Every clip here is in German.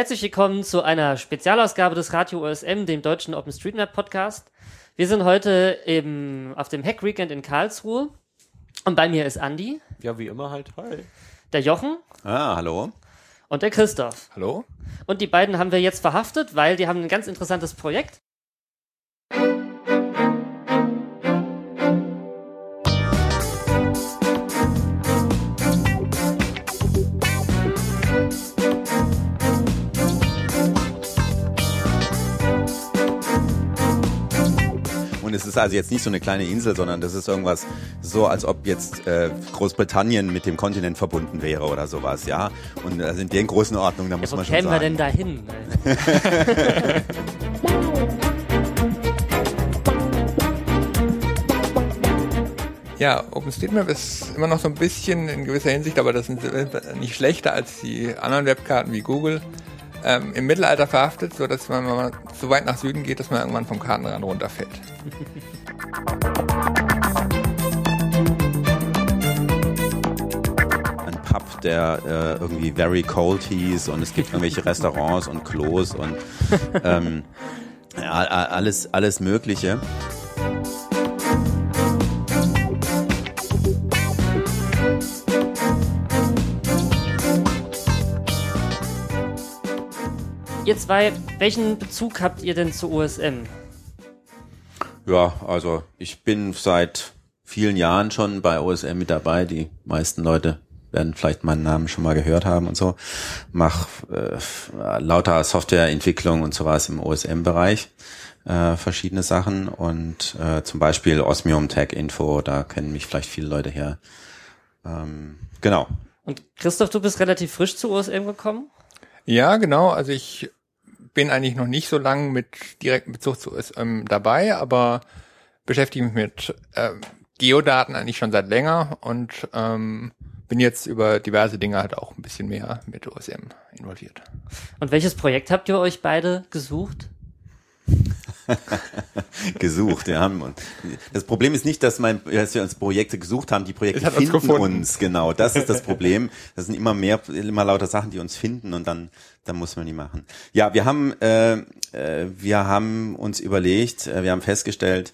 Herzlich willkommen zu einer Spezialausgabe des Radio OSM, dem deutschen OpenStreetMap Podcast. Wir sind heute eben auf dem Hack Weekend in Karlsruhe und bei mir ist Andi. Ja, wie immer halt. Hi. Der Jochen. Ah, hallo. Und der Christoph. Hallo. Und die beiden haben wir jetzt verhaftet, weil die haben ein ganz interessantes Projekt. Und es ist also jetzt nicht so eine kleine Insel, sondern das ist irgendwas so, als ob jetzt äh, Großbritannien mit dem Kontinent verbunden wäre oder sowas, ja. Und also in der großen Ordnung, da muss ja, wo man schon kämen sagen. wir denn da hin? Ja, OpenStreetMap ist immer noch so ein bisschen in gewisser Hinsicht, aber das sind nicht schlechter als die anderen Webkarten wie Google, ähm, im Mittelalter verhaftet, so dass man, wenn man so weit nach Süden geht, dass man irgendwann vom Kartenrand runterfällt. Ein Pub, der äh, irgendwie very cold hieß und es gibt irgendwelche Restaurants und Klos und ähm, ja, alles, alles Mögliche. Ihr zwei, welchen Bezug habt ihr denn zu OSM? Ja, also ich bin seit vielen Jahren schon bei OSM mit dabei. Die meisten Leute werden vielleicht meinen Namen schon mal gehört haben und so. Mach äh, lauter Softwareentwicklung und sowas im OSM-Bereich. Äh, verschiedene Sachen und äh, zum Beispiel Osmium Tech Info, da kennen mich vielleicht viele Leute her. Ähm, genau. Und Christoph, du bist relativ frisch zu OSM gekommen? Ja, genau. Also ich bin eigentlich noch nicht so lange mit direktem Bezug zu OSM dabei, aber beschäftige mich mit ähm, Geodaten eigentlich schon seit länger und ähm, bin jetzt über diverse Dinge halt auch ein bisschen mehr mit OSM involviert. Und welches Projekt habt ihr euch beide gesucht? gesucht. Wir haben und das Problem ist nicht, dass, mein, dass wir uns Projekte gesucht haben. Die Projekte uns finden gefunden. uns. Genau, das ist das Problem. Das sind immer mehr, immer lauter Sachen, die uns finden und dann, dann muss man die machen. Ja, wir haben, äh, äh, wir haben uns überlegt, äh, wir haben festgestellt,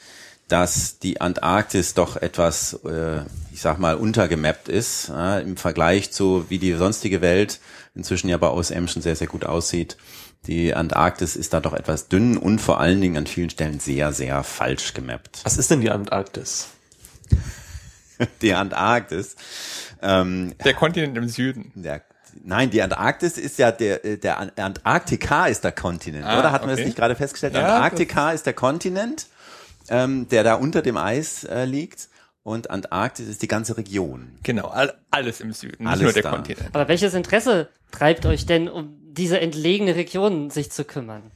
dass die Antarktis doch etwas, äh, ich sag mal, untergemappt ist äh, im Vergleich zu wie die sonstige Welt inzwischen ja bei OSM schon sehr, sehr gut aussieht. Die Antarktis ist da doch etwas dünn und vor allen Dingen an vielen Stellen sehr, sehr falsch gemappt. Was ist denn die Antarktis? Die Antarktis. Ähm, Der Kontinent im Süden. der, nein, die Antarktis ist ja der, äh, der An- Antarktika ist der Kontinent, Ah, oder? Hatten wir das okay. nicht gerade festgestellt? Ja, Antarktika ist der Kontinent, ähm, der da unter dem Eis äh, liegt. Und Antarktis ist die ganze Region. Genau, all, alles im Süden, nicht Alles nur der da. Kontinent. Aber welches Interesse treibt euch denn, um diese entlegene Region sich zu kümmern?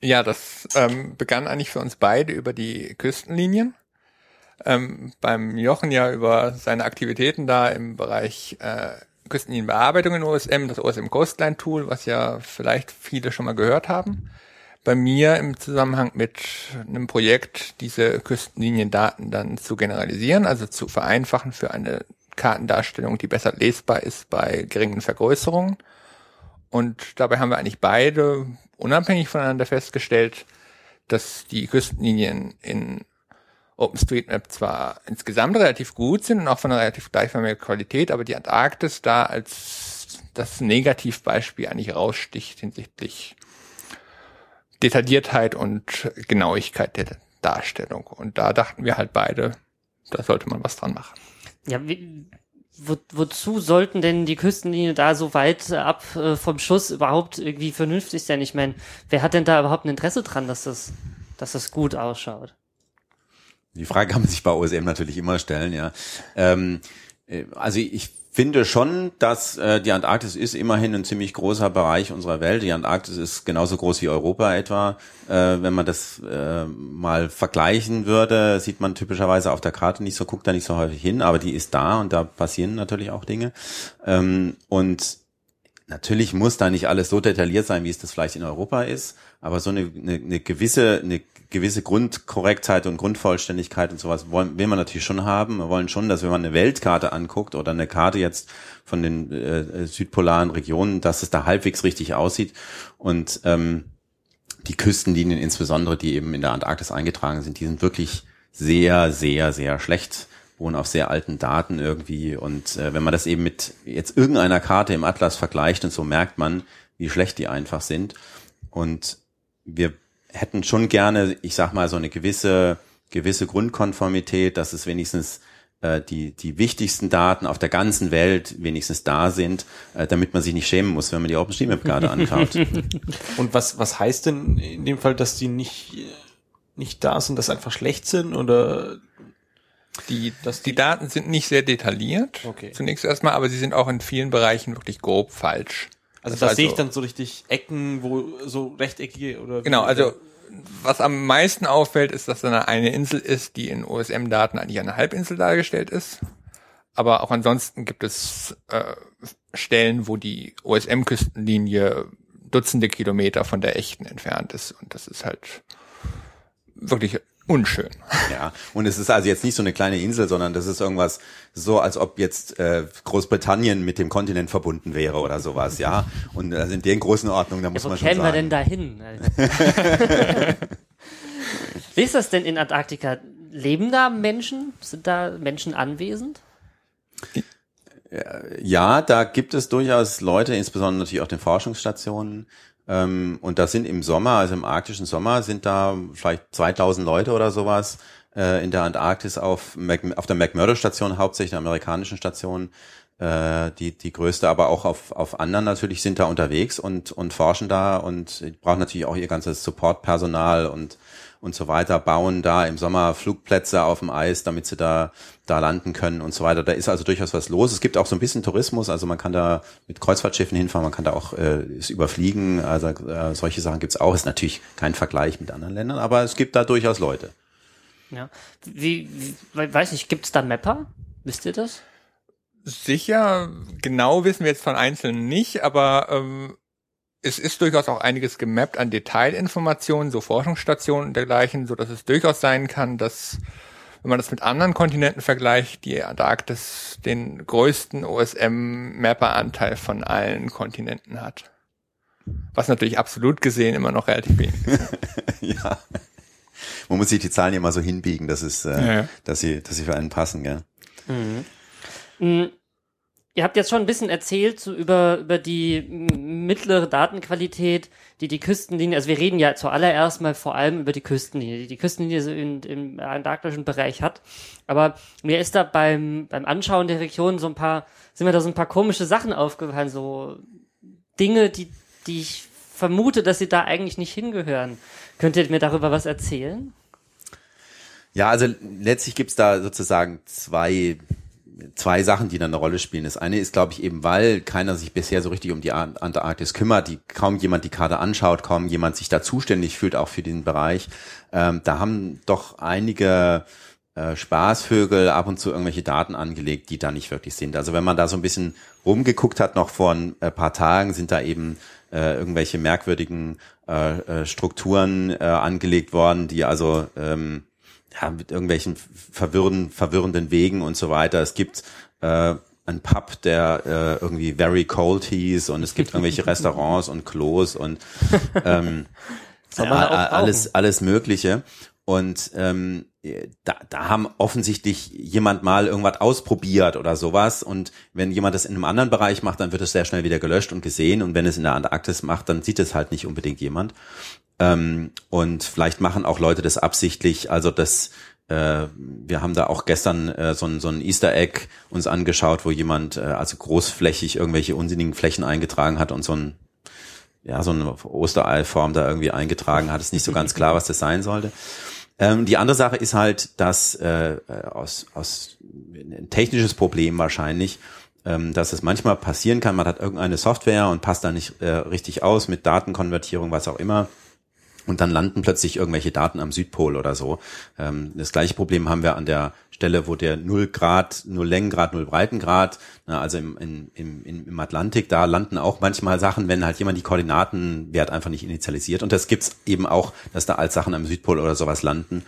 Ja, das ähm, begann eigentlich für uns beide über die Küstenlinien. Ähm, beim Jochen ja über seine Aktivitäten da im Bereich äh, Küstenlinienbearbeitung in OSM, das OSM Coastline Tool, was ja vielleicht viele schon mal gehört haben. Bei mir im Zusammenhang mit einem Projekt, diese Küstenliniendaten dann zu generalisieren, also zu vereinfachen für eine Kartendarstellung, die besser lesbar ist bei geringen Vergrößerungen. Und dabei haben wir eigentlich beide unabhängig voneinander festgestellt, dass die Küstenlinien in OpenStreetMap zwar insgesamt relativ gut sind und auch von einer relativ gleichförmigen Qualität, aber die Antarktis da als das Negativbeispiel eigentlich raussticht hinsichtlich Detailliertheit und Genauigkeit der Darstellung. Und da dachten wir halt beide, da sollte man was dran machen. Ja, wie, wo, wozu sollten denn die Küstenlinie da so weit äh, ab äh, vom Schuss überhaupt irgendwie vernünftig sein? Ich meine, wer hat denn da überhaupt ein Interesse dran, dass das, dass das gut ausschaut? Die Frage kann man sich bei OSM natürlich immer stellen, ja. Ähm, äh, also ich finde schon, dass äh, die Antarktis ist immerhin ein ziemlich großer Bereich unserer Welt. Die Antarktis ist genauso groß wie Europa etwa. Äh, wenn man das äh, mal vergleichen würde, sieht man typischerweise auf der Karte nicht so, guckt da nicht so häufig hin, aber die ist da und da passieren natürlich auch Dinge. Ähm, und natürlich muss da nicht alles so detailliert sein, wie es das vielleicht in Europa ist, aber so eine, eine, eine gewisse, eine gewisse Grundkorrektheit und Grundvollständigkeit und sowas wollen, will man natürlich schon haben. Wir wollen schon, dass wenn man eine Weltkarte anguckt oder eine Karte jetzt von den äh, südpolaren Regionen, dass es da halbwegs richtig aussieht. Und ähm, die Küstenlinien insbesondere, die eben in der Antarktis eingetragen sind, die sind wirklich sehr, sehr, sehr schlecht wohnen auf sehr alten Daten irgendwie. Und äh, wenn man das eben mit jetzt irgendeiner Karte im Atlas vergleicht und so merkt man, wie schlecht die einfach sind. Und wir hätten schon gerne, ich sag mal, so eine gewisse, gewisse Grundkonformität, dass es wenigstens äh, die, die wichtigsten Daten auf der ganzen Welt wenigstens da sind, äh, damit man sich nicht schämen muss, wenn man die OpenStreetMap-Karte anschaut. Und was, was heißt denn in dem Fall, dass die nicht, nicht da sind, dass einfach schlecht sind oder die, das, die Daten sind nicht sehr detailliert, Okay. zunächst erstmal, aber sie sind auch in vielen Bereichen wirklich grob falsch. Also Das da sehe ich also- dann so richtig Ecken, wo so rechteckige oder Genau, also was am meisten auffällt, ist, dass da eine Insel ist, die in OSM-Daten eigentlich eine Halbinsel dargestellt ist. Aber auch ansonsten gibt es äh, Stellen, wo die OSM-Küstenlinie Dutzende Kilometer von der echten entfernt ist. Und das ist halt wirklich unschön. Ja, und es ist also jetzt nicht so eine kleine Insel, sondern das ist irgendwas so, als ob jetzt äh, Großbritannien mit dem Kontinent verbunden wäre oder sowas, ja. Und also in den großen Ordnungen, da muss Ja, wo man schon kämen wir denn sagen. da hin? Wie ist das denn in Antarktika? Leben da Menschen? Sind da Menschen anwesend? Ja, da gibt es durchaus Leute, insbesondere natürlich auch den Forschungsstationen. Ähm, und da sind im Sommer, also im arktischen Sommer, sind da vielleicht 2000 Leute oder sowas äh, in der Antarktis auf, Mac, auf der McMurdo-Station, hauptsächlich der amerikanischen Station, äh, die, die größte, aber auch auf, auf anderen natürlich sind da unterwegs und, und forschen da und brauchen natürlich auch ihr ganzes Supportpersonal und und so weiter, bauen da im Sommer Flugplätze auf dem Eis, damit sie da, da landen können und so weiter. Da ist also durchaus was los. Es gibt auch so ein bisschen Tourismus, also man kann da mit Kreuzfahrtschiffen hinfahren, man kann da auch äh, es überfliegen, also äh, solche Sachen gibt's auch. Ist natürlich kein Vergleich mit anderen Ländern, aber es gibt da durchaus Leute. Ja. Wie, wie we- weiß ich, gibt's da Mapper? Wisst ihr das? Sicher, genau wissen wir jetzt von Einzelnen nicht, aber ähm, es ist durchaus auch einiges gemappt an Detailinformationen, so Forschungsstationen und dergleichen, so dass es durchaus sein kann, dass wenn man das mit anderen Kontinenten vergleicht, die Antarktis den größten OSM-Mapper-Anteil von allen Kontinenten hat. Was natürlich absolut gesehen immer noch relativ wenig ist. ja. Man muss sich die Zahlen ja mal so hinbiegen, dass es, äh, Ja, ja. dass sie, dass sie für einen passen, gell? Mm, Ihr habt jetzt schon ein bisschen erzählt so über, über die mittlere Datenqualität, die die Küstenlinie, also wir reden ja zuallererst mal vor allem über die Küstenlinie, die die Küstenlinie so in, im antarktischen Bereich hat. Aber mir ist da beim, beim Anschauen der Region so ein paar, sind mir da so ein paar komische Sachen aufgefallen, so Dinge, die, die ich vermute, dass sie da eigentlich nicht hingehören. Könnt ihr mir darüber was erzählen? Ja, also letztlich gibt's da sozusagen zwei, zwei Sachen, die dann eine Rolle spielen. Das eine ist, glaube ich, eben, weil keiner sich bisher so richtig um die An- Antarktis kümmert, die kaum jemand die Karte anschaut, kaum jemand sich da zuständig fühlt, auch für den Bereich. Ähm, da haben doch einige äh, Spaßvögel ab und zu irgendwelche Daten angelegt, die da nicht wirklich sind. Also wenn man da so ein bisschen rumgeguckt hat, noch vor ein äh, paar Tagen, sind da eben äh, irgendwelche merkwürdigen äh, äh, Strukturen äh, angelegt worden, die also ähm, ja, mit irgendwelchen verwirrenden, verwirrenden Wegen und so weiter. Es gibt äh, einen Pub, der äh, irgendwie very cold hieß und es gibt irgendwelche Restaurants und Klos und ähm, brauchen. alles, alles Mögliche. Und ähm, da, da haben offensichtlich jemand mal irgendwas ausprobiert oder sowas. Und wenn jemand das in einem anderen Bereich macht, dann wird es sehr schnell wieder gelöscht und gesehen. Und wenn es in der Antarktis macht, dann sieht es halt nicht unbedingt jemand. Ähm, und vielleicht machen auch Leute das absichtlich. Also das, äh, wir haben da auch gestern äh, so, ein, so ein Easter Egg uns angeschaut, wo jemand äh, also großflächig irgendwelche unsinnigen Flächen eingetragen hat und so ein ja, so eine Ostereiform da irgendwie eingetragen hat. Ist nicht so ganz klar, was das sein sollte. Ähm, die andere Sache ist halt, dass äh, aus, aus ein technisches Problem wahrscheinlich, ähm, dass es manchmal passieren kann, man hat irgendeine Software und passt da nicht äh, richtig aus mit Datenkonvertierung, was auch immer. Und dann landen plötzlich irgendwelche Daten am Südpol oder so. Ähm, das gleiche Problem haben wir an der Stelle, wo der null Grad, null Längengrad, null Breitengrad, ne, also im, im, im, im Atlantik, da landen auch manchmal Sachen, wenn halt jemand die Koordinatenwert einfach nicht initialisiert. Und das gibt's eben auch, dass da als Sachen am Südpol oder sowas landen.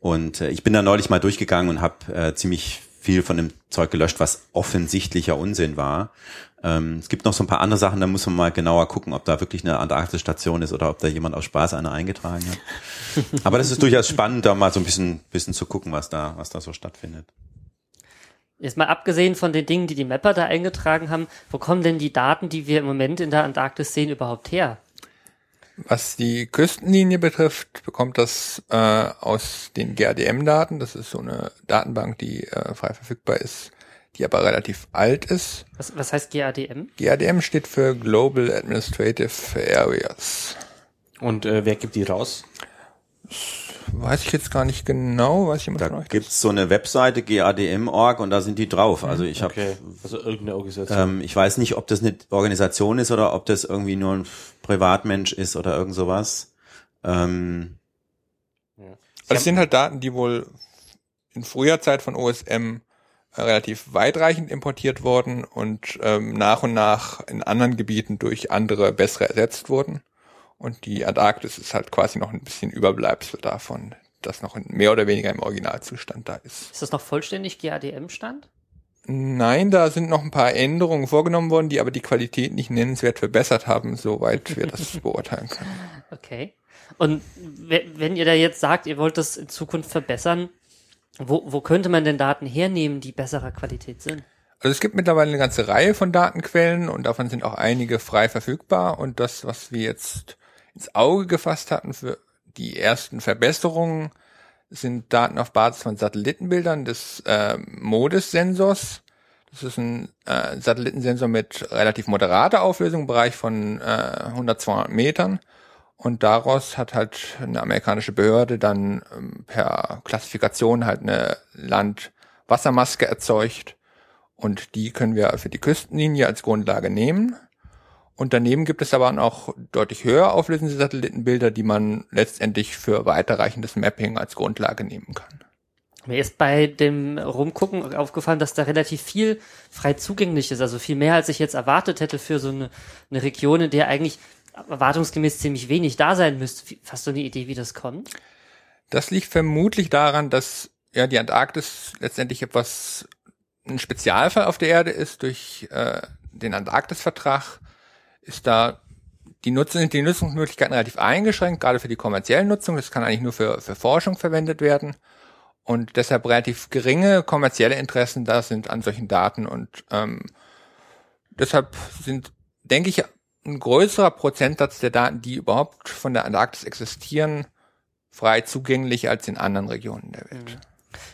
Und äh, ich bin da neulich mal durchgegangen und habe äh, ziemlich viel von dem Zeug gelöscht, was offensichtlicher Unsinn war. Ähm, es gibt noch so ein paar andere Sachen, da muss man mal genauer gucken, ob da wirklich eine Antarktis-Station ist oder ob da jemand aus Spaß eine eingetragen hat. Aber das ist durchaus spannend, da mal so ein bisschen, bisschen zu gucken, was da, was da so stattfindet. Jetzt mal abgesehen von den Dingen, die die Mapper da eingetragen haben, wo kommen denn die Daten, die wir im Moment in der Antarktis sehen, überhaupt her? Was die Küstenlinie betrifft, bekommt das äh, aus den GADM-Daten. Das ist so eine Datenbank, die äh, frei verfügbar ist, die aber relativ alt ist. Was, was heißt GADM? GADM steht für Global Administrative Areas. Und äh, wer gibt die raus? Weiß ich jetzt gar nicht genau, weiß jemand Da von euch? gibt's so eine Webseite gadm.org und da sind die drauf. Also ich habe Okay, also irgendeine Organisation. Ähm, ich weiß nicht, ob das eine Organisation ist oder ob das irgendwie nur ein Privatmensch ist oder irgend sowas. Ähm, Also es sind halt Daten, die wohl in früher Zeit von OSM äh, relativ weitreichend importiert wurden und ähm, nach und nach in anderen Gebieten durch andere bessere ersetzt wurden. Und die Antarktis ist halt quasi noch ein bisschen Überbleibsel davon, das noch mehr oder weniger im Originalzustand da ist. Ist das noch vollständig GADM-Stand? Nein, da sind noch ein paar Änderungen vorgenommen worden, die aber die Qualität nicht nennenswert verbessert haben, soweit wir das beurteilen können. Okay. Und we- wenn ihr da jetzt sagt, ihr wollt das in Zukunft verbessern, wo, wo könnte man denn Daten hernehmen, die besserer Qualität sind? Also es gibt mittlerweile eine ganze Reihe von Datenquellen und davon sind auch einige frei verfügbar und das, was wir jetzt ins Auge gefasst hatten für die ersten Verbesserungen, sind Daten auf Basis von Satellitenbildern des äh, MODIS-Sensors. Das ist ein äh, Satellitensensor mit relativ moderater Auflösung, im Bereich von äh, 100, 200 Metern. Und daraus hat halt eine amerikanische Behörde dann ähm, per Klassifikation halt eine Land-Wassermaske erzeugt. Und die können wir für die Küstenlinie als Grundlage nehmen. Und daneben gibt es aber auch deutlich höher auflösende Satellitenbilder, die man letztendlich für weiterreichendes Mapping als Grundlage nehmen kann. Mir ist bei dem Rumgucken aufgefallen, dass da relativ viel frei zugänglich ist, also viel mehr, als ich jetzt erwartet hätte für so eine, eine Region, in der eigentlich erwartungsgemäß ziemlich wenig da sein müsste. Hast du eine Idee, wie das kommt? Das liegt vermutlich daran, dass ja die Antarktis letztendlich etwas ein Spezialfall auf der Erde ist. Durch äh, den Antarktis-Vertrag ist da die, sind die Nutzungsmöglichkeiten relativ eingeschränkt, gerade für die kommerzielle Nutzung. Das kann eigentlich nur für, für Forschung verwendet werden. Und deshalb relativ geringe kommerzielle Interessen da sind an solchen Daten. Und ähm, deshalb sind, denke ich, ein größerer Prozentsatz der Daten, die überhaupt von der Antarktis existieren, frei zugänglich als in anderen Regionen der Welt.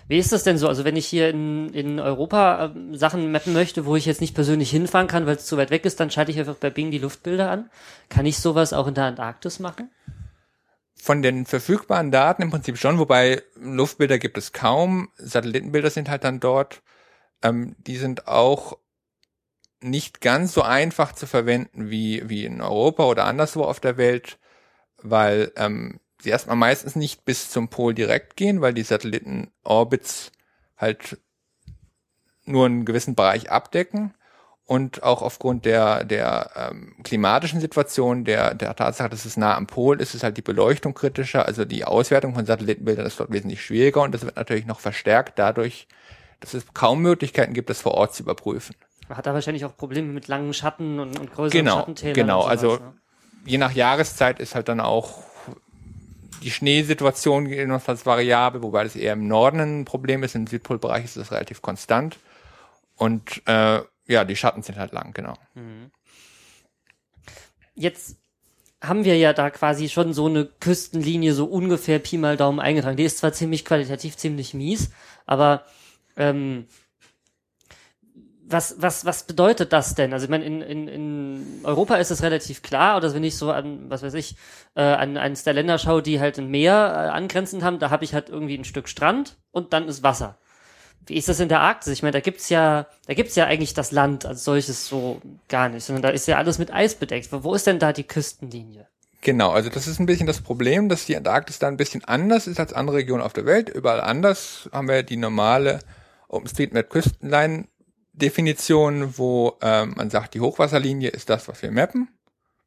Wie ist das denn so? Also wenn ich hier in, in Europa ähm, Sachen mappen möchte, wo ich jetzt nicht persönlich hinfahren kann, weil es zu weit weg ist, dann schalte ich einfach bei Bing die Luftbilder an. Kann ich sowas auch in der Antarktis machen? Von den verfügbaren Daten im Prinzip schon, wobei Luftbilder gibt es kaum, Satellitenbilder sind halt dann dort. Ähm, die sind auch nicht ganz so einfach zu verwenden wie, wie in Europa oder anderswo auf der Welt, weil ähm, sie erstmal meistens nicht bis zum Pol direkt gehen, weil die Satellitenorbits halt nur einen gewissen Bereich abdecken und auch aufgrund der, der ähm, klimatischen Situation, der, der Tatsache, dass es nah am Pol ist, ist halt die Beleuchtung kritischer, also die Auswertung von Satellitenbildern ist dort wesentlich schwieriger und das wird natürlich noch verstärkt dadurch, dass es kaum Möglichkeiten gibt, das vor Ort zu überprüfen. Man hat da wahrscheinlich auch Probleme mit langen Schatten und, und größeren Genau, Schattentälern. genau, sowas, also- ne? Je nach Jahreszeit ist halt dann auch die Schneesituation jedenfalls variabel, wobei das eher im Norden ein Problem ist, im Südpolbereich ist das relativ konstant und äh, ja, die Schatten sind halt lang, genau. Jetzt haben wir ja da quasi schon so eine Küstenlinie so ungefähr Pi mal Daumen eingetragen. Die ist zwar ziemlich qualitativ ziemlich mies, aber ähm, was, was, was bedeutet das denn? Also ich meine, in, in, in Europa ist es relativ klar, oder wenn ich so an, was weiß ich, äh, an eines der Länder schaue, die halt ein Meer äh, angrenzend haben, da habe ich halt irgendwie ein Stück Strand und dann ist Wasser. Wie ist das in der Arktis? Ich meine, da gibt's ja, da gibt's ja eigentlich das Land als solches so gar nicht, sondern da ist ja alles mit Eis bedeckt. Wo ist denn da die Küstenlinie? Genau, also das ist ein bisschen das Problem, dass die Antarktis da ein bisschen anders ist als andere Regionen auf der Welt. Überall anders haben wir die normale OpenStreetMap Küstenline Definition, wo ähm, man sagt, die Hochwasserlinie ist das, was wir mappen.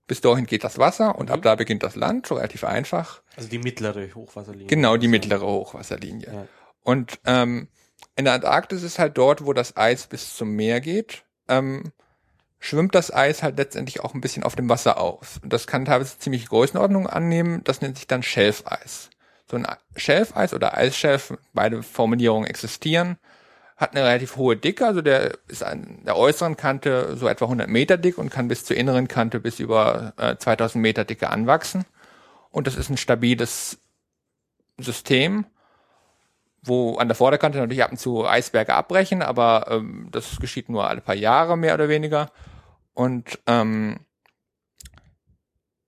Bis dahin geht das Wasser und ab da beginnt das Land, so relativ einfach. Also die mittlere Hochwasserlinie. Genau, die mittlere Hochwasserlinie. Ja. Und ähm, in der Antarktis ist halt dort, wo das Eis bis zum Meer geht, ähm, schwimmt das Eis halt letztendlich auch ein bisschen auf dem Wasser aus. Und das kann teilweise ziemlich Größenordnungen annehmen. Das nennt sich dann Schelfeis. So ein Schelfeis oder Eisschelf, beide Formulierungen existieren, hat eine relativ hohe Dicke, also der ist an der äußeren Kante so etwa 100 Meter dick und kann bis zur inneren Kante bis über äh, 2000 Meter Dicke anwachsen. Und das ist ein stabiles System, wo an der Vorderkante natürlich ab und zu Eisberge abbrechen, aber ähm, das geschieht nur alle paar Jahre mehr oder weniger. Und ähm,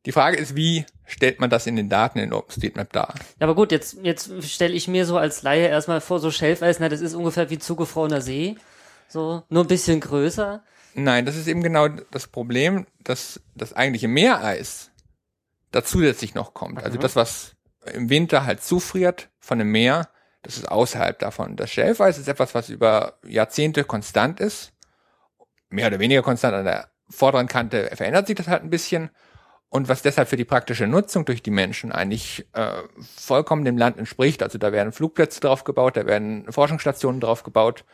die Frage ist, wie stellt man das in den Daten in OpenStreetMap dar? Ja, aber gut, jetzt, jetzt stelle ich mir so als Laie erstmal vor, so Schelfeis, na, das ist ungefähr wie zugefrorener See. So, nur ein bisschen größer. Nein, das ist eben genau das Problem, dass das eigentliche Meereis da zusätzlich noch kommt. Also das, was im Winter halt zufriert von dem Meer, das ist außerhalb davon. Das Schelfeis ist etwas, was über Jahrzehnte konstant ist. Mehr oder weniger konstant an der vorderen Kante verändert sich das halt ein bisschen. Und was deshalb für die praktische Nutzung durch die Menschen eigentlich äh, vollkommen dem Land entspricht. Also da werden Flugplätze drauf gebaut, da werden Forschungsstationen drauf gebaut.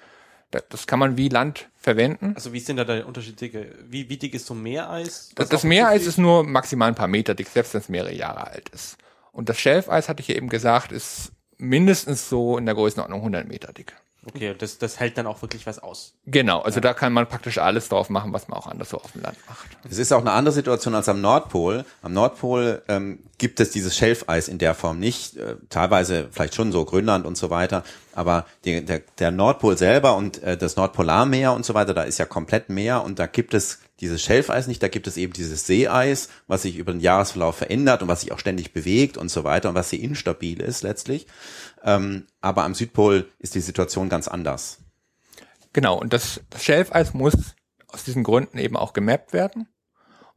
Da- Das kann man wie Land verwenden. Also wie denn da der Unterschied? Dicke? Wie, wie dick ist so ein Meereis? Das, das Meereis ist nur maximal ein paar Meter dick, selbst wenn es mehrere Jahre alt ist. Und das Schelfeis, hatte ich ja eben gesagt, ist mindestens so in der Größenordnung 100 Meter dick. Okay, das, das hält dann auch wirklich was aus. Genau, also da kann man praktisch alles drauf machen, was man auch anderswo auf dem Land macht. Es ist auch eine andere Situation als am Nordpol. Am Nordpol ähm, gibt es dieses Schelfeis in der Form nicht. Äh, teilweise vielleicht schon so Grönland und so weiter. Aber die, der, der Nordpol selber und äh, das Nordpolarmeer und so weiter, da ist ja komplett Meer und da gibt es dieses Schelfeis nicht. Da gibt es eben dieses Seeeis, was sich über den Jahresverlauf verändert und was sich auch ständig bewegt und so weiter und was sehr instabil ist letztlich. Ähm, aber am Südpol ist die Situation ganz anders. Genau, und das, das Schelfeis muss aus diesen Gründen eben auch gemappt werden.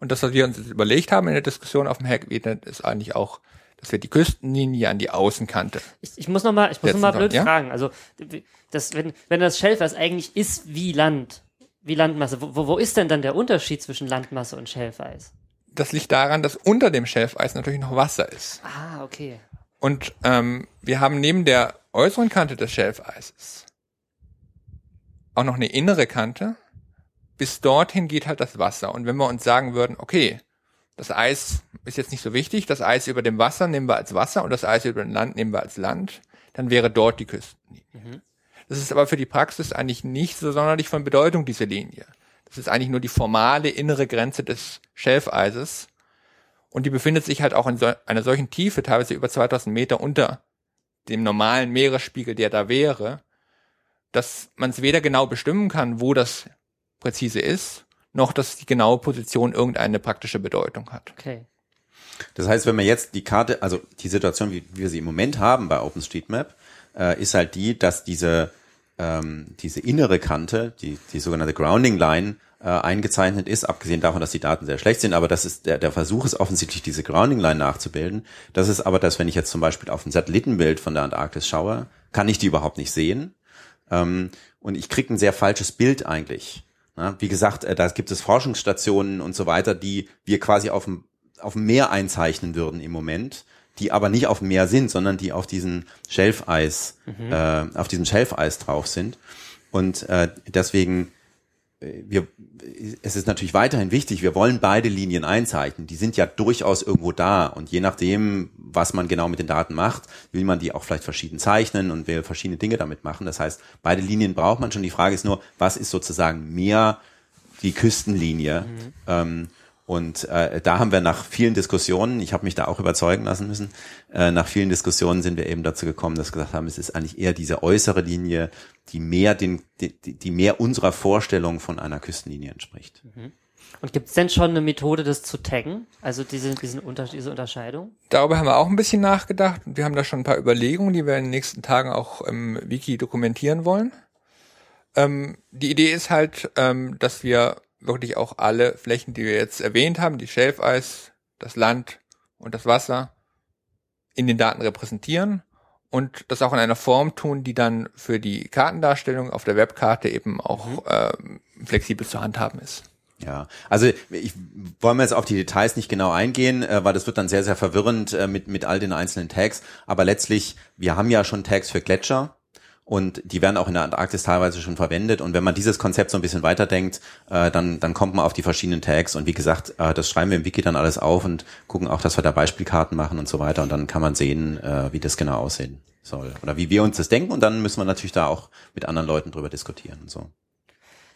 Und das, was wir uns jetzt überlegt haben in der Diskussion auf dem Hackwenet, ist eigentlich auch, dass wir die Küstenlinie an die Außenkante. Ich, ich muss noch mal, ich muss noch mal blöd ja? fragen. Also, das, wenn, wenn das Schelfeis eigentlich ist wie Land, wie Landmasse, wo, wo ist denn dann der Unterschied zwischen Landmasse und Schelfeis? Das liegt daran, dass unter dem Schelfeis natürlich noch Wasser ist. Ah, okay. Und ähm, wir haben neben der äußeren Kante des Schelfeises auch noch eine innere Kante. Bis dorthin geht halt das Wasser. Und wenn wir uns sagen würden, okay, das Eis ist jetzt nicht so wichtig, das Eis über dem Wasser nehmen wir als Wasser und das Eis über dem Land nehmen wir als Land, dann wäre dort die Küstenlinie. Das ist aber für die Praxis eigentlich nicht so sonderlich von Bedeutung, diese Linie. Das ist eigentlich nur die formale innere Grenze des Schelfeises. Und die befindet sich halt auch in so einer solchen Tiefe, teilweise über 2000 Meter unter dem normalen Meeresspiegel, der da wäre, dass man es weder genau bestimmen kann, wo das präzise ist, noch dass die genaue Position irgendeine praktische Bedeutung hat. Okay. Das heißt, wenn wir jetzt die Karte, also die Situation, wie wir sie im Moment haben bei OpenStreetMap, äh, ist halt die, dass diese, ähm, diese innere Kante, die, die sogenannte Grounding Line, äh, eingezeichnet ist, abgesehen davon, dass die Daten sehr schlecht sind, aber das ist der, der Versuch ist offensichtlich, diese Grounding Line nachzubilden. Das ist aber das, wenn ich jetzt zum Beispiel auf ein Satellitenbild von der Antarktis schaue, kann ich die überhaupt nicht sehen. Ähm, und ich kriege ein sehr falsches Bild eigentlich. Ja, wie gesagt, äh, da gibt es Forschungsstationen und so weiter, die wir quasi auf dem, auf dem Meer einzeichnen würden im Moment, die aber nicht auf dem Meer sind, sondern die auf diesen Schelfeis, äh, auf diesem Schelfeis drauf sind. Und äh, deswegen äh, wir, es ist natürlich weiterhin wichtig, wir wollen beide Linien einzeichnen. Die sind ja durchaus irgendwo da. Und je nachdem, was man genau mit den Daten macht, will man die auch vielleicht verschieden zeichnen und will verschiedene Dinge damit machen. Das heißt, beide Linien braucht man schon. Die Frage ist nur, was ist sozusagen mehr die Küstenlinie? Ähm, und äh, da haben wir nach vielen Diskussionen, ich habe mich da auch überzeugen lassen müssen, äh, nach vielen Diskussionen sind wir eben dazu gekommen, dass wir gesagt haben, es ist eigentlich eher diese äußere Linie, die mehr den, die, die mehr unserer Vorstellung von einer Küstenlinie entspricht. Und gibt es denn schon eine Methode, das zu taggen? Also diese, diesen Unter diese Unterscheidung? Darüber haben wir auch ein bisschen nachgedacht und wir haben da schon ein paar Überlegungen, die wir in den nächsten Tagen auch im Wiki dokumentieren wollen. Ähm, die Idee ist halt, ähm, dass wir wirklich auch alle Flächen, die wir jetzt erwähnt haben, die Schelfeis, das Land und das Wasser in den Daten repräsentieren und das auch in einer Form tun, die dann für die Kartendarstellung auf der Webkarte eben auch mhm. äh, flexibel zu handhaben ist. Ja, also ich wollen wir jetzt auf die Details nicht genau eingehen, äh, weil das wird dann sehr, sehr verwirrend äh, mit, mit all den einzelnen Tags. Aber letztlich, wir haben ja schon Tags für Gletscher und die werden auch in der Antarktis teilweise schon verwendet. Und wenn man dieses Konzept so ein bisschen weiterdenkt, äh, dann, dann kommt man auf die verschiedenen Tags. Und wie gesagt, äh, das schreiben wir im Wiki dann alles auf und gucken auch, dass wir da Beispielkarten machen und so weiter. Und dann kann man sehen, äh, wie das genau aussehen soll. Oder wie wir uns das denken. Und dann müssen wir natürlich da auch mit anderen Leuten drüber diskutieren und so.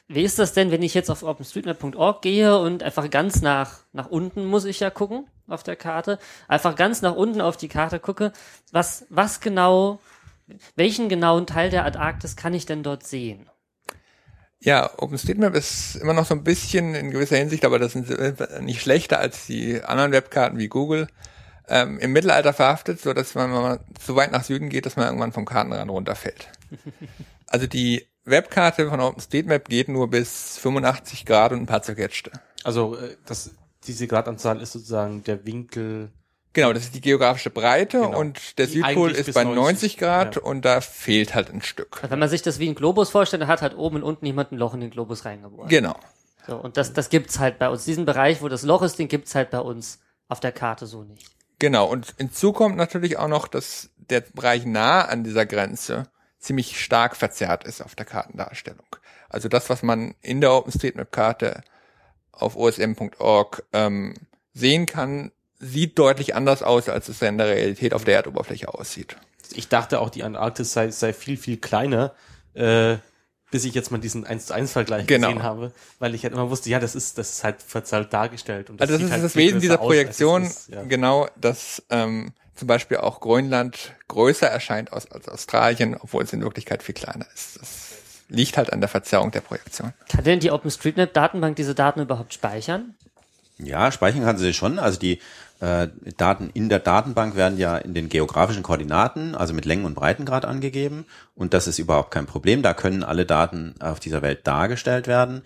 Wie ist das denn, wenn ich jetzt auf openstreetmap.org gehe und einfach ganz nach, nach unten muss ich ja gucken auf der Karte, einfach ganz nach unten auf die Karte gucke, was, was genau, welchen genauen Teil der Antarktis kann ich denn dort sehen? Ja, OpenStreetMap ist immer noch so ein bisschen in gewisser Hinsicht, aber das sind nicht schlechter als die anderen Webkarten wie Google, ähm, im Mittelalter verhaftet, so dass man, wenn man so weit nach Süden geht, dass man irgendwann vom Kartenrand runterfällt. Also die Webkarte von OpenStreetMap geht nur bis 85 Grad und ein paar zerquetschte. Also äh, das, diese Gradanzahl ist sozusagen der Winkel. Genau, das ist die geografische Breite genau. und der die Südpol ist bei 90 Grad ja. und da fehlt halt ein Stück. Also wenn man sich das wie ein Globus vorstellt, dann hat halt oben und unten jemand ein Loch in den Globus reingebohrt. Genau. So, und das, das gibt's halt bei uns. Diesen Bereich, wo das Loch ist, den gibt's halt bei uns auf der Karte so nicht. Genau, und hinzu kommt natürlich auch noch, dass der Bereich nah an dieser Grenze ziemlich stark verzerrt ist auf der Kartendarstellung. Also das, was man in der OpenStreetMap-Karte auf osm.org ähm, sehen kann, sieht deutlich anders aus, als es in der Realität auf der Erdoberfläche aussieht. Ich dachte auch, die Antarktis sei, sei viel, viel kleiner, äh, bis ich jetzt mal diesen 1 zu 1 Vergleich genau. gesehen habe, weil ich halt immer wusste, ja, das ist, das ist halt verzerrt dargestellt. Und das also das ist halt das Wesen dieser Projektion, ist, ja. genau, dass ähm, zum Beispiel auch Grönland größer erscheint als, als Australien, obwohl es in Wirklichkeit viel kleiner ist. Das liegt halt an der Verzerrung der Projektion. Kann denn die OpenStreetMap-Datenbank diese Daten überhaupt speichern? Ja, speichern kann sie schon. Also die äh, Daten in der Datenbank werden ja in den geografischen Koordinaten, also mit Längen und Breitengrad angegeben. Und das ist überhaupt kein Problem. Da können alle Daten auf dieser Welt dargestellt werden.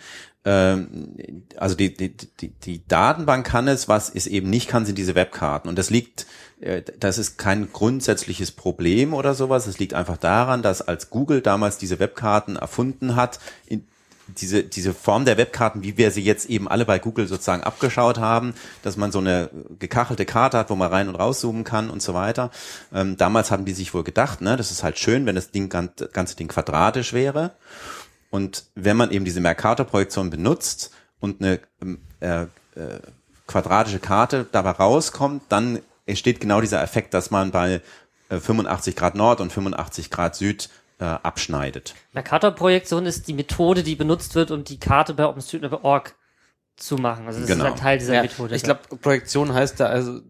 Ähm, also die, die, die, die Datenbank kann es, was es eben nicht kann, sind diese Webkarten. Und das liegt äh, das ist kein grundsätzliches Problem oder sowas. Es liegt einfach daran, dass als Google damals diese Webkarten erfunden hat, diese, diese Form der Webkarten, wie wir sie jetzt eben alle bei Google sozusagen abgeschaut haben, dass man so eine gekachelte Karte hat, wo man rein und rauszoomen kann und so weiter. Ähm, damals haben die sich wohl gedacht, ne, das ist halt schön, wenn das Ding, ganze Ding quadratisch wäre. Und wenn man eben diese Mercator-Projektion benutzt und eine ähm, äh, äh, quadratische Karte dabei rauskommt, dann entsteht genau dieser Effekt, dass man bei 85 äh, Grad Nord und 85 Grad Süd äh, abschneidet. Mercator-Projektion ist die Methode, die benutzt wird, um die Karte bei OpenStreetMap.org zu machen. Also das genau. ist ein Teil dieser ja, Methode. Ich glaube, Projektion heißt da also,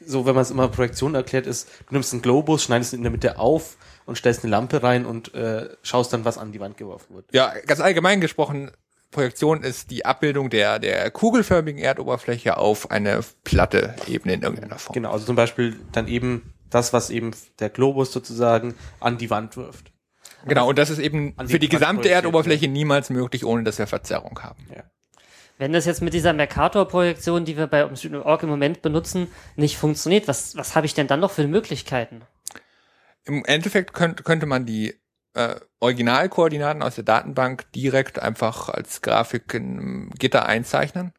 so wenn man es immer Projektion erklärt, ist, du nimmst einen Globus, schneidest ihn in der Mitte auf und stellst eine Lampe rein und äh, schaust dann, was an die Wand geworfen wird. Ja, ganz allgemein gesprochen, Projektion ist die Abbildung der, der kugelförmigen Erdoberfläche auf eine platte Ebene in irgendeiner Form. Genau, also zum Beispiel dann eben das, was eben der Globus sozusagen an die Wand wirft. Genau, und das ist eben für die, gesamte Erdoberfläche niemals möglich, ohne dass wir Verzerrung haben. Ja. Wenn das jetzt mit dieser Mercator-Projektion, die wir bei OpenStreetMap.org im Moment benutzen, nicht funktioniert, was, was habe ich denn dann noch für Möglichkeiten? Im Endeffekt könnte, könnte man die äh, Originalkoordinaten aus der Datenbank direkt einfach als Grafik in Gitter einzeichnen.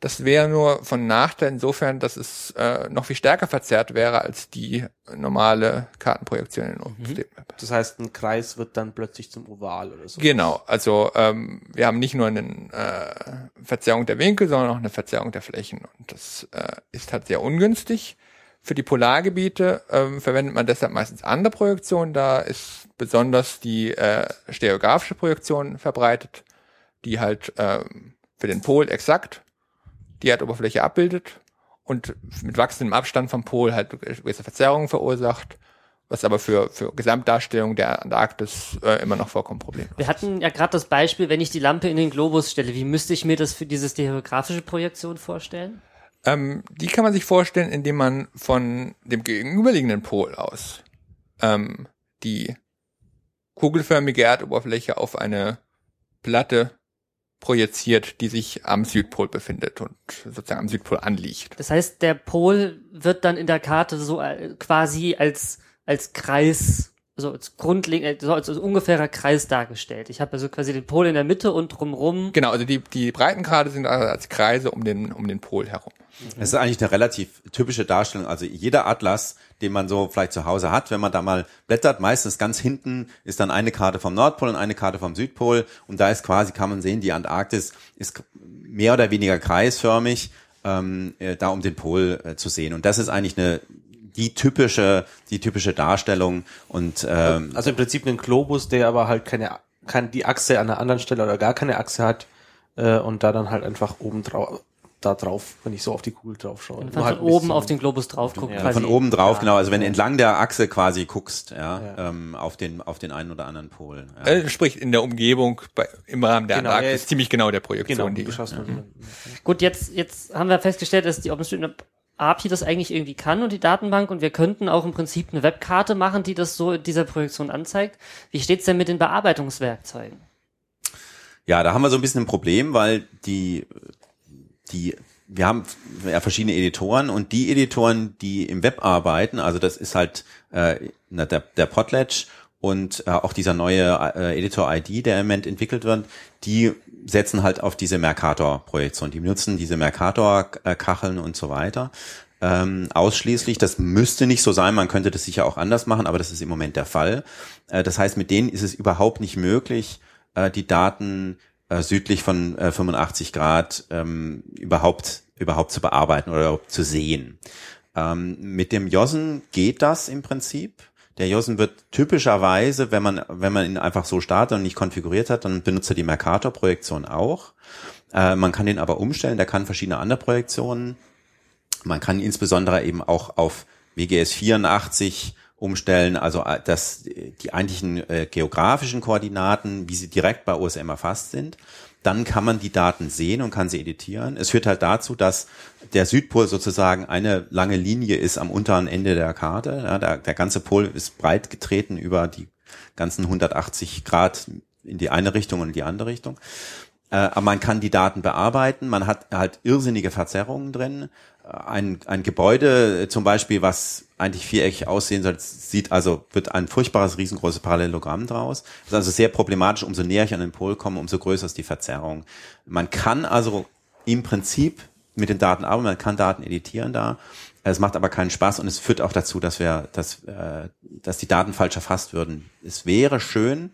Das wäre nur von Nachteil insofern, dass es äh, noch viel stärker verzerrt wäre als die normale Kartenprojektion in OpenStreetMap. Mhm. Das heißt, ein Kreis wird dann plötzlich zum Oval oder so. Genau, also ähm, wir haben nicht nur eine äh, Verzerrung der Winkel, sondern auch eine Verzerrung der Flächen. Und das äh, ist halt sehr ungünstig. Für die Polargebiete ähm, verwendet man deshalb meistens andere Projektionen. Da ist besonders die äh, stereografische Projektion verbreitet, die halt ähm, für den Pol exakt die Erdoberfläche abbildet und mit wachsendem Abstand vom Pol halt gewisse Verzerrungen verursacht, was aber für, für Gesamtdarstellung der Antarktis äh, immer noch vollkommen problemlos Wir hatten ja gerade das Beispiel, wenn ich die Lampe in den Globus stelle, wie müsste ich mir das für diese stereografische Projektion vorstellen? Ähm, die kann man sich vorstellen, indem man von dem gegenüberliegenden Pol aus ähm, die kugelförmige Erdoberfläche auf eine Platte projiziert, die sich am Südpol befindet und sozusagen am Südpol anliegt. Das heißt, der Pol wird dann in der Karte so äh, quasi als, als Kreis, so als grundlegend, so als, als ungefährer Kreis dargestellt. Ich habe also quasi den Pol in der Mitte und drumrum. Genau, also die, die Breitengrade sind also als Kreise um den, um den Pol herum. Es ist eigentlich eine relativ typische Darstellung. Also jeder Atlas, den man so vielleicht zu Hause hat, wenn man da mal blättert, meistens ganz hinten ist dann eine Karte vom Nordpol und eine Karte vom Südpol. Und da ist quasi, kann man sehen, die Antarktis ist mehr oder weniger kreisförmig, ähm, äh, da um den Pol äh, zu sehen. Und das ist eigentlich eine die typische, die typische Darstellung. Und ähm, Also im Prinzip ein Globus, der aber halt keine, kann die Achse an einer anderen Stelle oder gar keine Achse hat äh, und da dann halt einfach oben drauf, da drauf, wenn ich so auf die Kugel drauf schaue. Wenn Nur man halt von oben auf den Globus drauf guckt. Ja, von oben drauf, Ja. genau. Also wenn du entlang der Achse quasi guckst, ja, Ja. Ähm, auf den auf den einen oder anderen Pol. Ja. Äh, sprich in der Umgebung bei, im Rahmen der Genau, Antarktis ja, ziemlich genau der Projektion. Genau, die, Gut, jetzt, jetzt haben wir festgestellt, dass die OpenStreetMap API das eigentlich irgendwie kann und die Datenbank und wir könnten auch im Prinzip eine Webkarte machen, die das so in dieser Projektion anzeigt. Wie steht's denn mit den Bearbeitungswerkzeugen? Ja, da haben wir so ein bisschen ein Problem, weil die, die, wir haben ja verschiedene Editoren und die Editoren, die im Web arbeiten, also das ist halt äh, der, der Potlatch und äh, auch dieser neue äh, Editor ID, der im Moment entwickelt wird, die setzen halt auf diese Mercator-Projektion. Die benutzen diese Mercator-Kacheln und so weiter. Ähm, ausschließlich. Das müsste nicht so sein, man könnte das sicher auch anders machen, aber das ist im Moment der Fall. Äh, das heißt, mit denen ist es überhaupt nicht möglich, äh, die Daten äh, südlich von äh, 85 Grad ähm, überhaupt überhaupt zu bearbeiten oder zu sehen. Ähm, mit dem Jossen geht das im Prinzip. Der Jossen wird typischerweise, wenn man wenn man ihn einfach so startet und nicht konfiguriert hat, dann benutzt er die Mercator-Projektion auch. Äh, man kann den aber umstellen. Der kann verschiedene andere Projektionen. Man kann insbesondere eben auch auf WGS 84 umstellen, also äh, dass die eigentlichen äh, geografischen Koordinaten, wie sie direkt bei OSM erfasst sind. Dann kann man die Daten sehen und kann sie editieren. Es führt halt dazu, dass der Südpol sozusagen eine lange Linie ist am unteren Ende der Karte. Ja, der, der ganze Pol ist breit getreten über die ganzen 180 Grad in die eine Richtung und in die andere Richtung. Äh, man kann die Daten bearbeiten, man hat halt irrsinnige Verzerrungen drin. Äh, Ein, ein Gebäude äh, zum Beispiel, was eigentlich viereckig aussehen soll, sieht also, wird ein furchtbares, riesengroßes Parallelogramm draus. Das ist also sehr problematisch, umso näher ich an den Pol komme, umso größer ist die Verzerrung. Man kann also im Prinzip mit den Daten arbeiten, man kann Daten editieren da. Es macht aber keinen Spaß und es führt auch dazu, dass wir, dass, äh, dass die Daten falsch erfasst würden. Es wäre schön,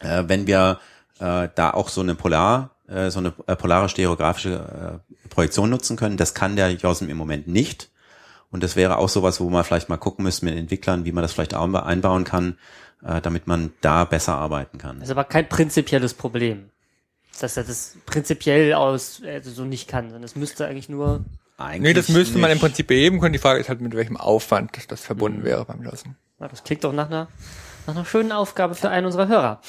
äh, wenn wir äh, da auch so eine Polar, äh, so eine äh, polare stereografische äh, Projektion nutzen können. Das kann der JOSM im Moment nicht. Und das wäre auch sowas, wo man vielleicht mal gucken müsste mit den Entwicklern, wie man das vielleicht auch einbauen kann, äh, damit man da besser arbeiten kann. Das ist aber kein prinzipielles Problem. Dass er das prinzipiell aus also so nicht kann, sondern es müsste eigentlich nur. Eigentlich nee, das müsste man im nicht. Prinzip beheben können. Die Frage ist halt, mit welchem Aufwand das verbunden wäre beim. Na, das klingt doch nach einer, nach einer schönen Aufgabe für einen unserer Hörer.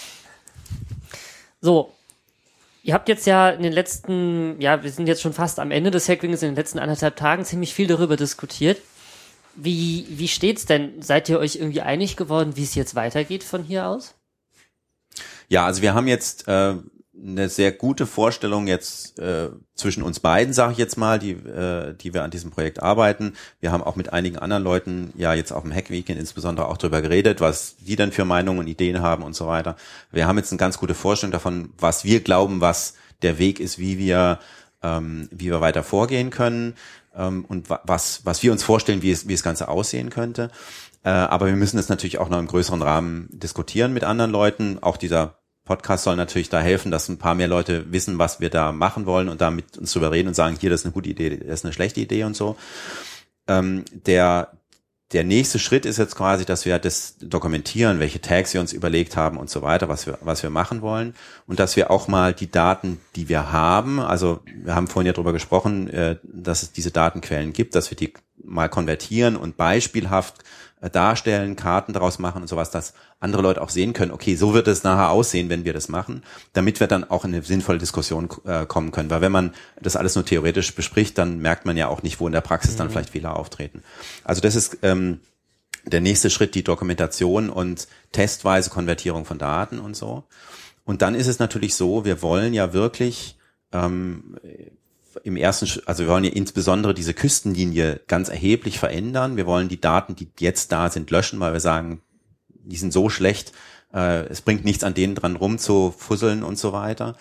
So. Ihr habt jetzt ja in den letzten, ja, wir sind jetzt schon fast am Ende des Hackwings, in den letzten anderthalb Tagen ziemlich viel darüber diskutiert. Wie, wie steht's denn? Seid ihr euch irgendwie einig geworden, wie es jetzt weitergeht von hier aus? Ja, also wir haben jetzt äh, eine sehr gute Vorstellung jetzt äh, zwischen uns beiden, sage ich jetzt mal, die, äh, die wir an diesem Projekt arbeiten. Wir haben auch mit einigen anderen Leuten ja jetzt auf dem Hack-Weekend insbesondere auch darüber geredet, was die dann für Meinungen und Ideen haben und so weiter. Wir haben jetzt eine ganz gute Vorstellung davon, was wir glauben, was der Weg ist, wie wir, ähm, wie wir weiter vorgehen können ähm, und wa was, was wir uns vorstellen, wie es, wie das Ganze aussehen könnte. Äh, aber wir müssen es natürlich auch noch im größeren Rahmen diskutieren mit anderen Leuten. Auch dieser Podcast soll natürlich da helfen, dass ein paar mehr Leute wissen, was wir da machen wollen und da mit uns drüber reden und sagen, hier, das ist eine gute Idee, das ist eine schlechte Idee und so. Ähm, der, der nächste Schritt ist jetzt quasi, dass wir das dokumentieren, welche Tags wir uns überlegt haben und so weiter, was wir, was wir machen wollen. Und dass wir auch mal die Daten, die wir haben, also wir haben vorhin ja drüber gesprochen, äh, dass es diese Datenquellen gibt, dass wir die mal konvertieren und beispielhaft darstellen, Karten daraus machen und sowas, dass andere Leute auch sehen können, okay, so wird es nachher aussehen, wenn wir das machen, damit wir dann auch in eine sinnvolle Diskussion äh, kommen können. Weil wenn man das alles nur theoretisch bespricht, dann merkt man ja auch nicht, wo in der Praxis dann vielleicht Fehler auftreten. Also das ist ähm, der nächste Schritt, die Dokumentation und testweise Konvertierung von Daten und so. Und dann ist es natürlich so, wir wollen ja wirklich ähm, im ersten, also wir wollen ja insbesondere diese Küstenlinie ganz erheblich verändern. Wir wollen die Daten, die jetzt da sind, löschen, weil wir sagen, die sind so schlecht, äh, es bringt nichts an denen dran rum zu fusseln und so weiter.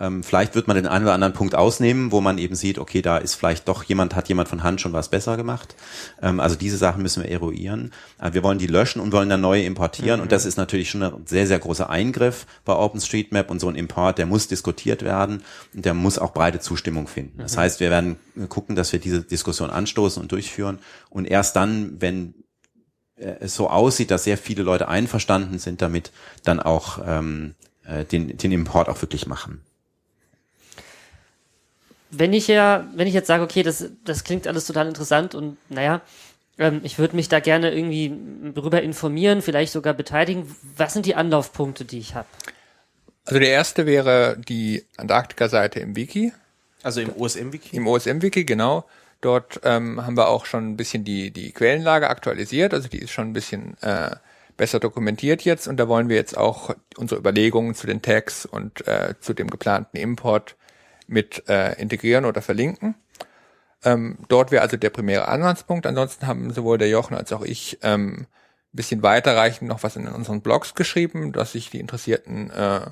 Ähm, vielleicht wird man den einen oder anderen Punkt ausnehmen, wo man eben sieht, okay, da ist vielleicht doch jemand, hat jemand von Hand schon was besser gemacht. Ähm, also diese Sachen müssen wir eruieren. Äh, wir wollen die löschen und wollen dann neue importieren. Und das ist natürlich schon ein sehr, sehr großer Eingriff bei OpenStreetMap und so ein Import, der muss diskutiert werden und der muss auch breite Zustimmung finden. Das heißt, wir werden gucken, dass wir diese Diskussion anstoßen und durchführen. Und erst dann, wenn es so aussieht, dass sehr viele Leute einverstanden sind damit, dann auch ähm, äh, den, den Import auch wirklich machen. wenn ich ja, wenn ich jetzt sage, okay, das, das klingt alles total interessant und naja, ähm, ich würde mich da gerne irgendwie darüber informieren, vielleicht sogar beteiligen. Was sind die Anlaufpunkte, die ich habe? Also der erste wäre die Antarktika-Seite im Wiki, Also im OSM-Wiki. im OSM-Wiki, genau. Dort ähm, haben wir auch schon ein bisschen die, die Quellenlage aktualisiert, also die ist schon ein bisschen äh, besser dokumentiert jetzt und da wollen wir jetzt auch unsere Überlegungen zu den Tags und äh, zu dem geplanten Import mit äh, integrieren oder verlinken. Ähm, dort wäre also der primäre Ansatzpunkt. Ansonsten haben sowohl der Jochen als auch ich ähm, ein bisschen weiterreichend noch was in unseren Blogs geschrieben, dass sich die Interessierten äh,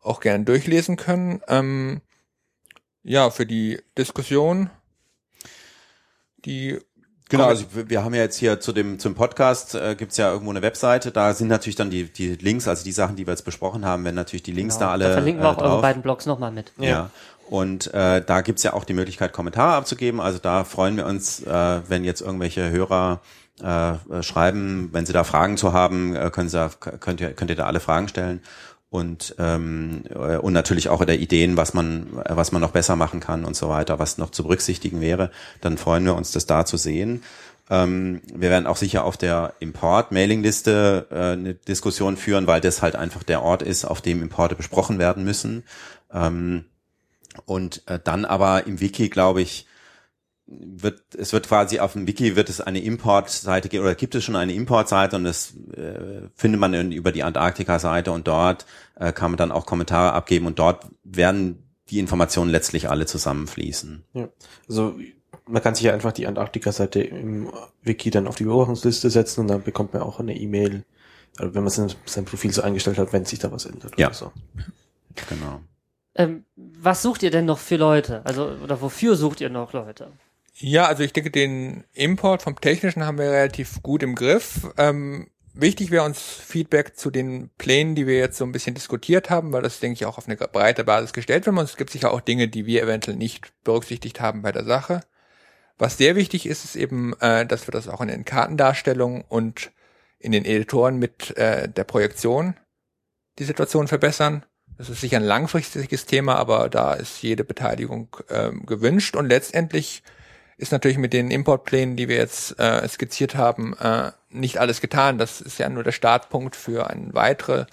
auch gerne durchlesen können. Ähm, ja, für die Diskussion, die Genau, also wir haben ja jetzt hier zu dem zum Podcast äh, gibt's ja irgendwo eine Webseite, da sind natürlich dann die die Links, also die Sachen, die wir jetzt besprochen haben, wenn natürlich die Links da alle da verlinken wir äh, auch eure drauf. beiden Blogs nochmal mit. Ja. Und äh, da gibt's ja auch die Möglichkeit, Kommentare abzugeben. Also da freuen wir uns, äh, wenn jetzt irgendwelche Hörer äh, äh, schreiben, wenn sie da Fragen zu haben, äh, können sie, da- könnt ihr, könnt ihr da alle Fragen stellen. Und, ähm, äh, und natürlich auch der Ideen, was man, äh, was man noch besser machen kann und so weiter, was noch zu berücksichtigen wäre. Dann freuen wir uns, das da zu sehen. Ähm, wir werden auch sicher auf der Import-Mailing-Liste äh, eine Diskussion führen, weil das halt einfach der Ort ist, auf dem Importe besprochen werden müssen. Ähm, und äh, dann aber im Wiki, glaube ich, wird es wird quasi auf dem Wiki wird es eine Importseite geben oder gibt es schon eine Importseite und das äh, findet man in, über die Antarktika-Seite und dort äh, kann man dann auch Kommentare abgeben und dort werden die Informationen letztlich alle zusammenfließen. Ja. Also man kann sich ja einfach die Antarktika-Seite im Wiki dann auf die Beobachtungsliste setzen und dann bekommt man auch eine E-Mail, also wenn man sein, sein Profil so eingestellt hat, wenn sich da was ändert. Ja. Oder so. Genau. Ähm, was sucht ihr denn noch für Leute? Also, oder wofür sucht ihr noch Leute? Ja, also ich denke, den Import vom Technischen haben wir relativ gut im Griff. Ähm, wichtig wäre uns Feedback zu den Plänen, die wir jetzt so ein bisschen diskutiert haben, weil das, denke ich, auch auf eine breite Basis gestellt wird. Und es gibt sicher auch Dinge, die wir eventuell nicht berücksichtigt haben bei der Sache. Was sehr wichtig ist, ist eben, äh, dass wir das auch in den Kartendarstellungen und in den Editoren mit äh, der Projektion die Situation verbessern. Das ist sicher ein langfristiges Thema, aber da ist jede Beteiligung ähm, gewünscht. Und letztendlich ist natürlich mit den Importplänen, die wir jetzt äh, skizziert haben, äh, nicht alles getan. Das ist ja nur der Startpunkt für ein weitere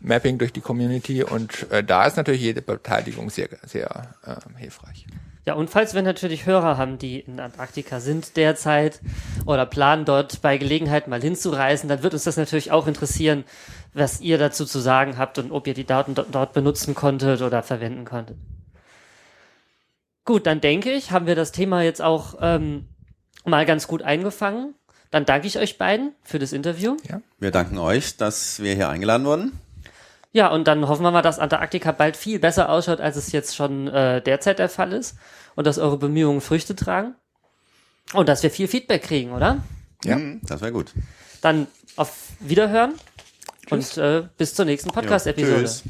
Mapping durch die Community und äh, da ist natürlich jede Beteiligung sehr, sehr äh, hilfreich. Ja, und falls wir natürlich Hörer haben, die in Antarktika sind derzeit oder planen, dort bei Gelegenheit mal hinzureisen, dann wird uns das natürlich auch interessieren, was ihr dazu zu sagen habt und ob ihr die Daten do dort benutzen konntet oder verwenden konntet. Gut, dann denke ich, haben wir das Thema jetzt auch ähm, mal ganz gut eingefangen. Dann danke ich euch beiden für das Interview. Wir danken euch, dass wir hier eingeladen wurden. Ja, und dann hoffen wir mal, dass Antarktika bald viel besser ausschaut, als es jetzt schon äh, derzeit der Fall ist. Und dass eure Bemühungen Früchte tragen. Und dass wir viel Feedback kriegen, oder? Ja. Mhm, Das wäre gut. Dann auf Wiederhören und äh, bis zur nächsten Podcast-Episode. Tschüss.